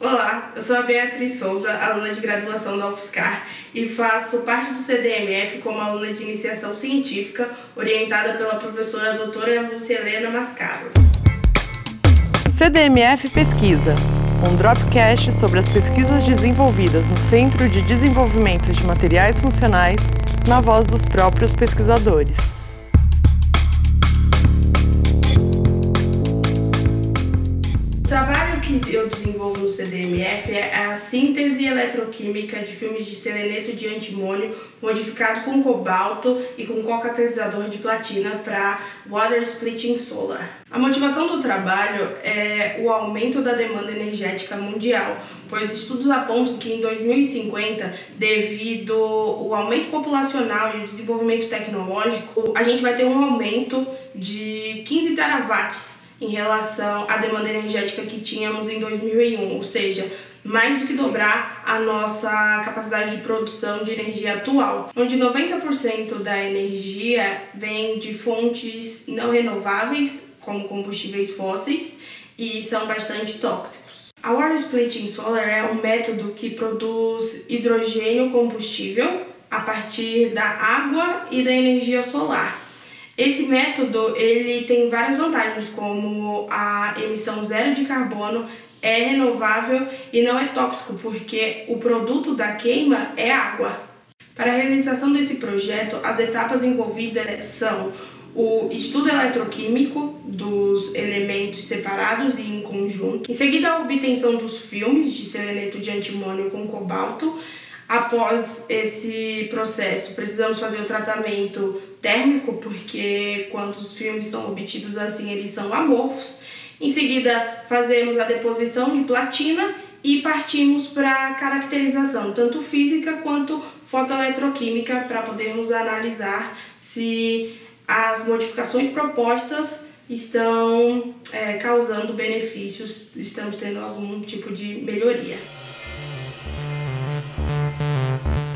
Olá, eu sou a Beatriz Souza, aluna de graduação da UFSCar e faço parte do CDMF como aluna de iniciação científica, orientada pela professora doutora Lúcia Helena Mascaro. CDMF Pesquisa, um dropcast sobre as pesquisas desenvolvidas no Centro de Desenvolvimento de Materiais Funcionais, na voz dos próprios pesquisadores. Trabalho que eu desenvolvo no CDMF é a síntese eletroquímica de filmes de seleneto de antimônio modificado com cobalto e com co-catalisador de platina para Water Splitting Solar. A motivação do trabalho é o aumento da demanda energética mundial, pois estudos apontam que em 2050, devido ao aumento populacional e o desenvolvimento tecnológico, a gente vai ter um aumento de 15 terawatts em relação à demanda energética que tínhamos em 2001, ou seja, mais do que dobrar a nossa capacidade de produção de energia atual, onde 90% da energia vem de fontes não renováveis, como combustíveis fósseis, e são bastante tóxicos. A Water Splitting Solar é um método que produz hidrogênio combustível a partir da água e da energia solar. Esse método ele tem várias vantagens, como a emissão zero de carbono, é renovável e não é tóxico, porque o produto da queima é água. Para a realização desse projeto, as etapas envolvidas são o estudo eletroquímico dos elementos separados e em conjunto, em seguida a obtenção dos filmes de seleneto de antimônio com cobalto, Após esse processo, precisamos fazer o tratamento térmico, porque quando os filmes são obtidos assim, eles são amorfos. Em seguida, fazemos a deposição de platina e partimos para caracterização, tanto física quanto fotoeletroquímica, para podermos analisar se as modificações propostas estão é, causando benefícios, estamos tendo algum tipo de melhoria.